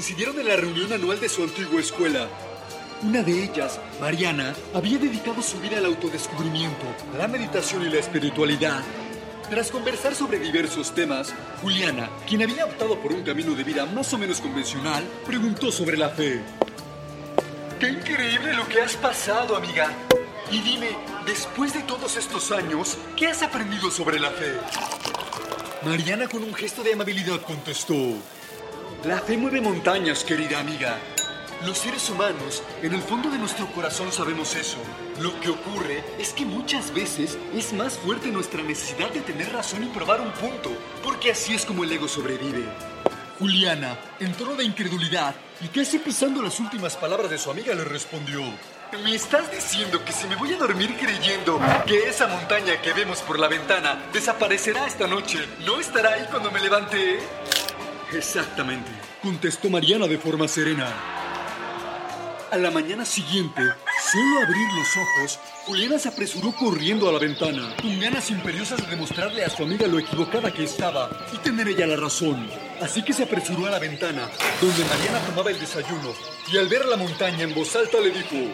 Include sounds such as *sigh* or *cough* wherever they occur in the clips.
Coincidieron en la reunión anual de su antigua escuela. Una de ellas, Mariana, había dedicado su vida al autodescubrimiento, a la meditación y la espiritualidad. Tras conversar sobre diversos temas, Juliana, quien había optado por un camino de vida más o menos convencional, preguntó sobre la fe. ¡Qué increíble lo que has pasado, amiga! Y dime, después de todos estos años, ¿qué has aprendido sobre la fe? Mariana con un gesto de amabilidad contestó. La fe mueve montañas, querida amiga. Los seres humanos, en el fondo de nuestro corazón sabemos eso. Lo que ocurre es que muchas veces es más fuerte nuestra necesidad de tener razón y probar un punto, porque así es como el ego sobrevive. Juliana, en tono de incredulidad y casi pisando las últimas palabras de su amiga, le respondió. ¿Me estás diciendo que si me voy a dormir creyendo que esa montaña que vemos por la ventana desaparecerá esta noche, no estará ahí cuando me levante? Exactamente, contestó Mariana de forma serena. A la mañana siguiente, solo abrir los ojos, Juliana se apresuró corriendo a la ventana, con ganas imperiosas de demostrarle a su amiga lo equivocada que estaba y tener ella la razón. Así que se apresuró a la ventana, donde Mariana tomaba el desayuno, y al ver la montaña en voz alta le dijo,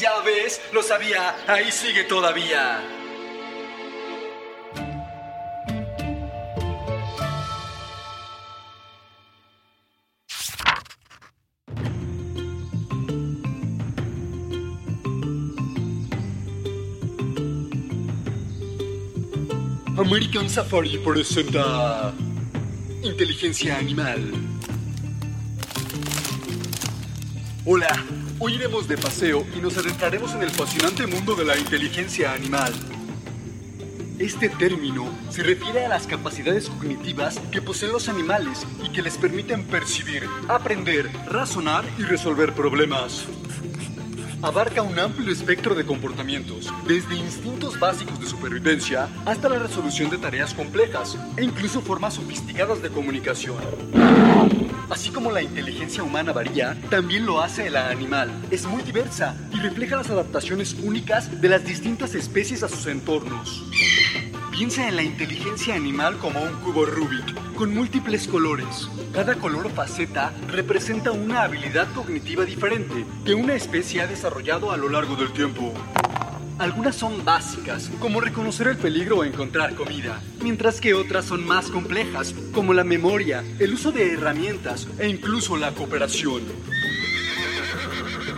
Ya ves, lo sabía, ahí sigue todavía. American Safari presenta Inteligencia Animal. Hola, hoy iremos de paseo y nos adentraremos en el fascinante mundo de la inteligencia animal. Este término se refiere a las capacidades cognitivas que poseen los animales y que les permiten percibir, aprender, razonar y resolver problemas abarca un amplio espectro de comportamientos, desde instintos básicos de supervivencia hasta la resolución de tareas complejas e incluso formas sofisticadas de comunicación. Así como la inteligencia humana varía, también lo hace la animal. Es muy diversa y refleja las adaptaciones únicas de las distintas especies a sus entornos. Piensa en la inteligencia animal como un cubo Rubik, con múltiples colores. Cada color o faceta representa una habilidad cognitiva diferente que una especie ha desarrollado a lo largo del tiempo. Algunas son básicas, como reconocer el peligro o encontrar comida, mientras que otras son más complejas, como la memoria, el uso de herramientas e incluso la cooperación.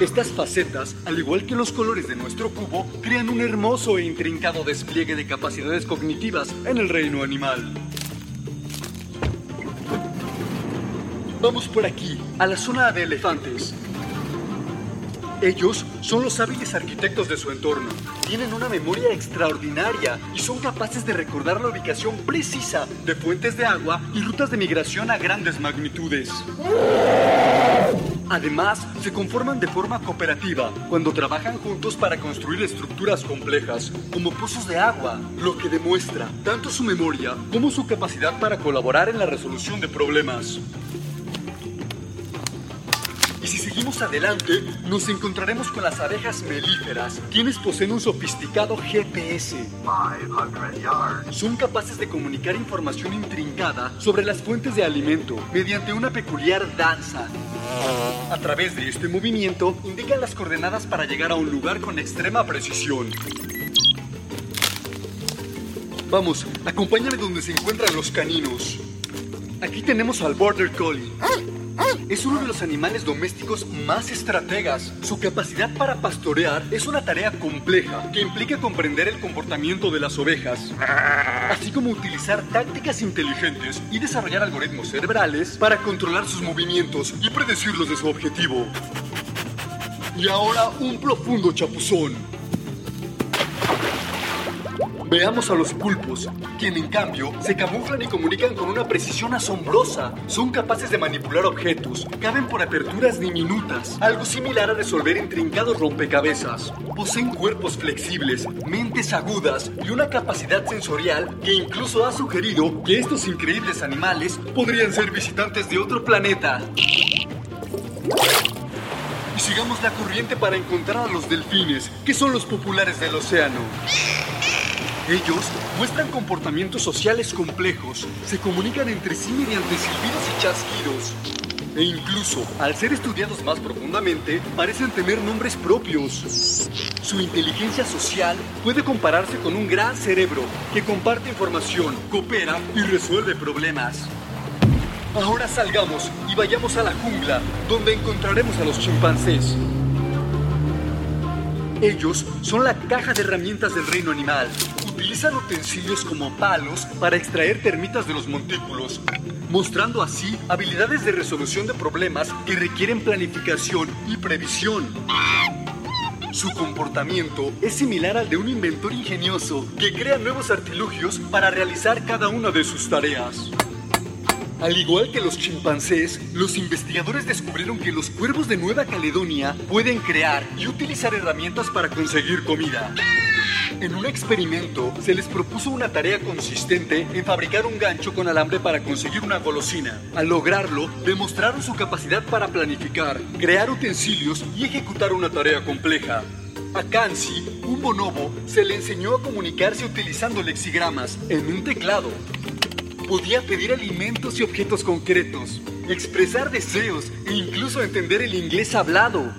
Estas facetas, al igual que los colores de nuestro cubo, crean un hermoso e intrincado despliegue de capacidades cognitivas en el reino animal. Vamos por aquí, a la zona de elefantes. Ellos son los hábiles arquitectos de su entorno. Tienen una memoria extraordinaria y son capaces de recordar la ubicación precisa de fuentes de agua y rutas de migración a grandes magnitudes. Además, se conforman de forma cooperativa cuando trabajan juntos para construir estructuras complejas, como pozos de agua, lo que demuestra tanto su memoria como su capacidad para colaborar en la resolución de problemas. Seguimos adelante, nos encontraremos con las abejas melíferas, quienes poseen un sofisticado GPS. Son capaces de comunicar información intrincada sobre las fuentes de alimento mediante una peculiar danza. A través de este movimiento, indican las coordenadas para llegar a un lugar con extrema precisión. Vamos, acompáñame donde se encuentran los caninos. Aquí tenemos al Border Collie. Es uno de los animales domésticos más estrategas. Su capacidad para pastorear es una tarea compleja que implica comprender el comportamiento de las ovejas, así como utilizar tácticas inteligentes y desarrollar algoritmos cerebrales para controlar sus movimientos y predecirlos de su objetivo. Y ahora un profundo chapuzón. Veamos a los pulpos, quien en cambio se camuflan y comunican con una precisión asombrosa. Son capaces de manipular objetos, caben por aperturas diminutas, algo similar a resolver intrincados rompecabezas. Poseen cuerpos flexibles, mentes agudas y una capacidad sensorial que incluso ha sugerido que estos increíbles animales podrían ser visitantes de otro planeta. Y sigamos la corriente para encontrar a los delfines, que son los populares del océano. Ellos muestran comportamientos sociales complejos, se comunican entre sí mediante silbidos y chasquidos. E incluso, al ser estudiados más profundamente, parecen tener nombres propios. Su inteligencia social puede compararse con un gran cerebro que comparte información, coopera y resuelve problemas. Ahora salgamos y vayamos a la jungla, donde encontraremos a los chimpancés. Ellos son la caja de herramientas del reino animal. Utilizan utensilios como palos para extraer termitas de los montículos, mostrando así habilidades de resolución de problemas que requieren planificación y previsión. Su comportamiento es similar al de un inventor ingenioso que crea nuevos artilugios para realizar cada una de sus tareas. Al igual que los chimpancés, los investigadores descubrieron que los cuervos de Nueva Caledonia pueden crear y utilizar herramientas para conseguir comida. En un experimento, se les propuso una tarea consistente en fabricar un gancho con alambre para conseguir una golosina. Al lograrlo, demostraron su capacidad para planificar, crear utensilios y ejecutar una tarea compleja. A Kansi, un bonobo, se le enseñó a comunicarse utilizando lexigramas en un teclado. Podía pedir alimentos y objetos concretos, expresar deseos e incluso entender el inglés hablado.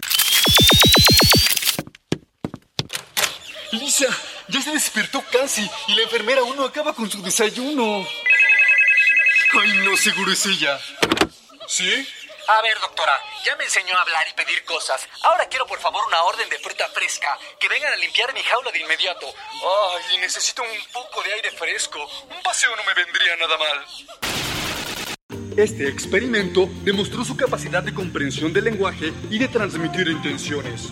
Lisa, ya se despertó casi y la enfermera aún no acaba con su desayuno. Ay, no, seguro es ella. ¿Sí? A ver, doctora, ya me enseñó a hablar y pedir cosas. Ahora quiero por favor una orden de fruta fresca. Que vengan a limpiar mi jaula de inmediato. Ay, necesito un poco de aire fresco. Un paseo no me vendría nada mal. Este experimento demostró su capacidad de comprensión del lenguaje y de transmitir intenciones.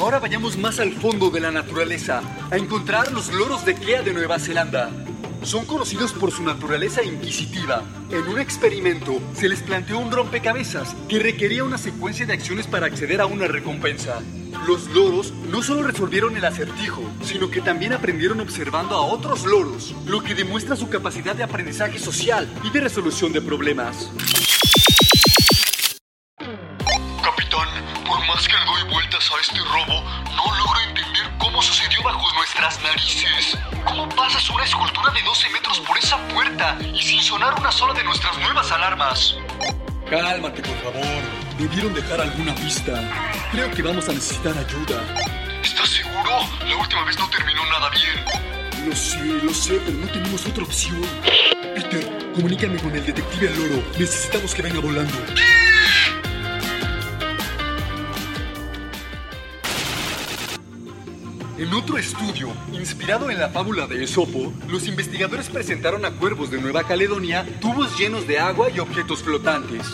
Ahora vayamos más al fondo de la naturaleza, a encontrar los loros de Kea de Nueva Zelanda. Son conocidos por su naturaleza inquisitiva. En un experimento se les planteó un rompecabezas que requería una secuencia de acciones para acceder a una recompensa. Los loros no solo resolvieron el acertijo, sino que también aprendieron observando a otros loros, lo que demuestra su capacidad de aprendizaje social y de resolución de problemas. De 12 metros por esa puerta y sin sonar una sola de nuestras nuevas alarmas? Cálmate, por favor. Debieron dejar alguna pista. Creo que vamos a necesitar ayuda. ¿Estás seguro? La última vez no terminó nada bien. Lo sé, lo sé, pero no tenemos otra opción. Peter, comunícame con el detective Loro. Necesitamos que venga volando. En otro estudio, inspirado en la fábula de Esopo, los investigadores presentaron a cuervos de Nueva Caledonia tubos llenos de agua y objetos flotantes.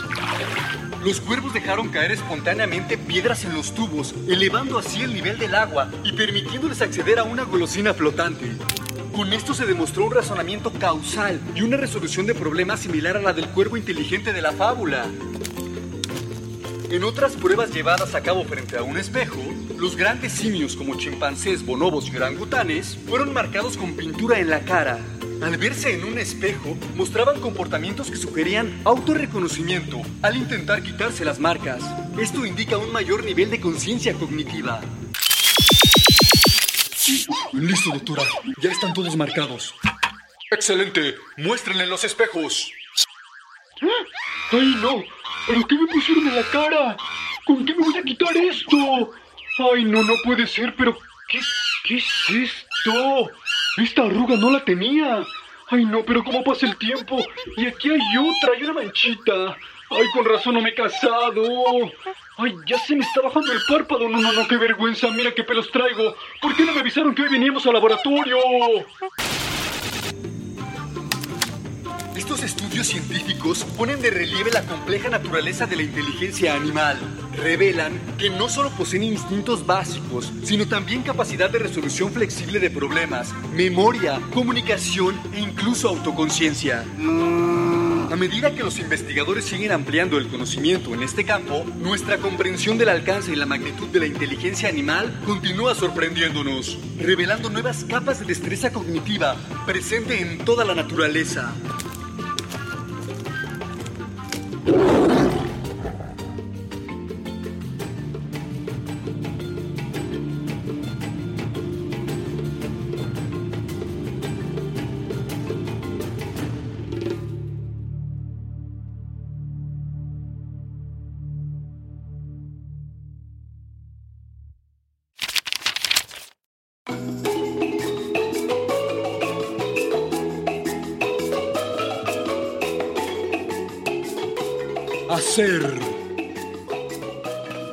Los cuervos dejaron caer espontáneamente piedras en los tubos, elevando así el nivel del agua y permitiéndoles acceder a una golosina flotante. Con esto se demostró un razonamiento causal y una resolución de problemas similar a la del cuervo inteligente de la fábula. En otras pruebas llevadas a cabo frente a un espejo, los grandes simios como chimpancés, bonobos y orangutanes fueron marcados con pintura en la cara. al verse en un espejo, mostraban comportamientos que sugerían autorreconocimiento al intentar quitarse las marcas. Esto indica un mayor nivel de conciencia cognitiva. Listo, doctora. Ya están todos marcados. Excelente. Muéstrenle los espejos. ¡Ay, no! ¿Pero qué me pusieron en la cara? ¿Con qué me voy a quitar esto? Ay, no, no puede ser, pero ¿qué, qué es esto? Esta arruga no la tenía. Ay, no, pero ¿cómo pasa el tiempo? Y aquí hay otra, hay una manchita. Ay, con razón no me he casado. Ay, ya se me está bajando el párpado. No, no, no, qué vergüenza. Mira qué pelos traigo. ¿Por qué no me avisaron que hoy veníamos al laboratorio? Estudios científicos ponen de relieve la compleja naturaleza de la inteligencia animal. Revelan que no solo poseen instintos básicos, sino también capacidad de resolución flexible de problemas, memoria, comunicación e incluso autoconciencia. A medida que los investigadores siguen ampliando el conocimiento en este campo, nuestra comprensión del alcance y la magnitud de la inteligencia animal continúa sorprendiéndonos, revelando nuevas capas de destreza cognitiva presente en toda la naturaleza. Hacer.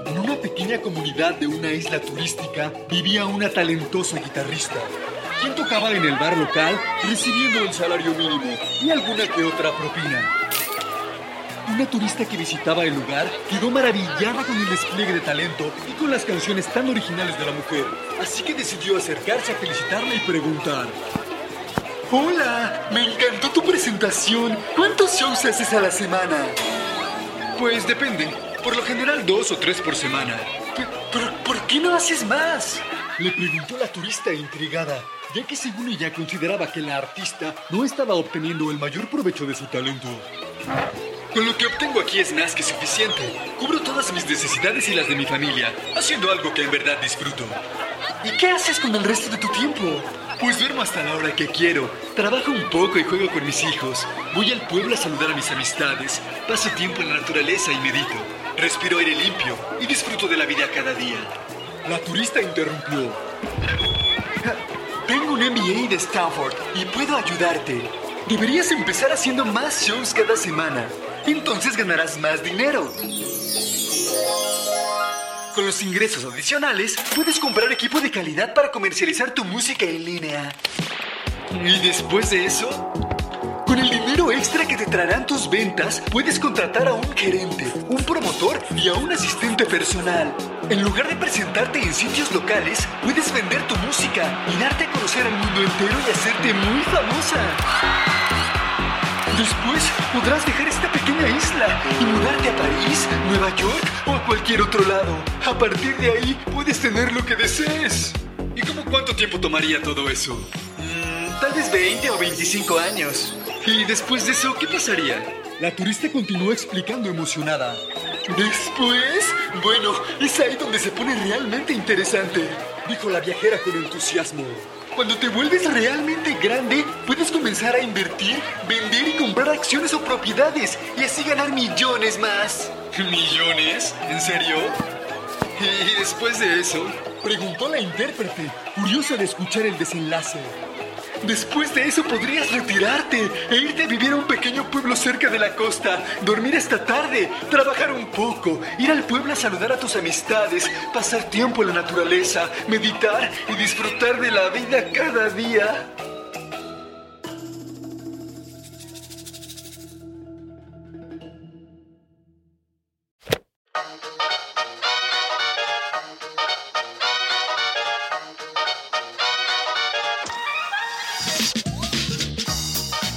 En una pequeña comunidad de una isla turística vivía una talentosa guitarrista, quien tocaba en el bar local recibiendo el salario mínimo y alguna que otra propina. Una turista que visitaba el lugar quedó maravillada con el despliegue de talento y con las canciones tan originales de la mujer, así que decidió acercarse a felicitarla y preguntar. Hola, me encantó tu presentación. ¿Cuántos shows haces a la semana? Pues depende. Por lo general dos o tres por semana. ¿Pero, por qué no haces más? Le preguntó la turista intrigada, ya que según ella consideraba que la artista no estaba obteniendo el mayor provecho de su talento. Con lo que obtengo aquí es más que suficiente. Cubro todas mis necesidades y las de mi familia, haciendo algo que en verdad disfruto. ¿Y qué haces con el resto de tu tiempo? Pues duermo hasta la hora que quiero, trabajo un poco y juego con mis hijos, voy al pueblo a saludar a mis amistades, paso tiempo en la naturaleza y medito, respiro aire limpio y disfruto de la vida cada día. La turista interrumpió. Tengo un MBA de Stanford y puedo ayudarte. Deberías empezar haciendo más shows cada semana. Entonces ganarás más dinero. Con los ingresos adicionales, puedes comprar equipo de calidad para comercializar tu música en línea. Y después de eso, con el dinero extra que te traerán tus ventas, puedes contratar a un gerente, un promotor y a un asistente personal. En lugar de presentarte en sitios locales, puedes vender tu música y darte a conocer al mundo entero y hacerte muy famosa. Después podrás dejar esta pequeña isla y mudarte a París, Nueva York o a cualquier otro lado. A partir de ahí puedes tener lo que desees. ¿Y cómo cuánto tiempo tomaría todo eso? Mm, tal vez 20 o 25 años. ¿Y después de eso qué pasaría? La turista continuó explicando emocionada. Después, bueno, es ahí donde se pone realmente interesante, dijo la viajera con entusiasmo. Cuando te vuelves realmente grande, puedes comenzar a invertir, vender y comprar acciones o propiedades y así ganar millones más. *laughs* ¿Millones? ¿En serio? Y después de eso, preguntó la intérprete, curiosa de escuchar el desenlace. Después de eso podrías retirarte e irte a vivir a un pequeño pueblo cerca de la costa, dormir esta tarde, trabajar un poco, ir al pueblo a saludar a tus amistades, pasar tiempo en la naturaleza, meditar y disfrutar de la vida cada día.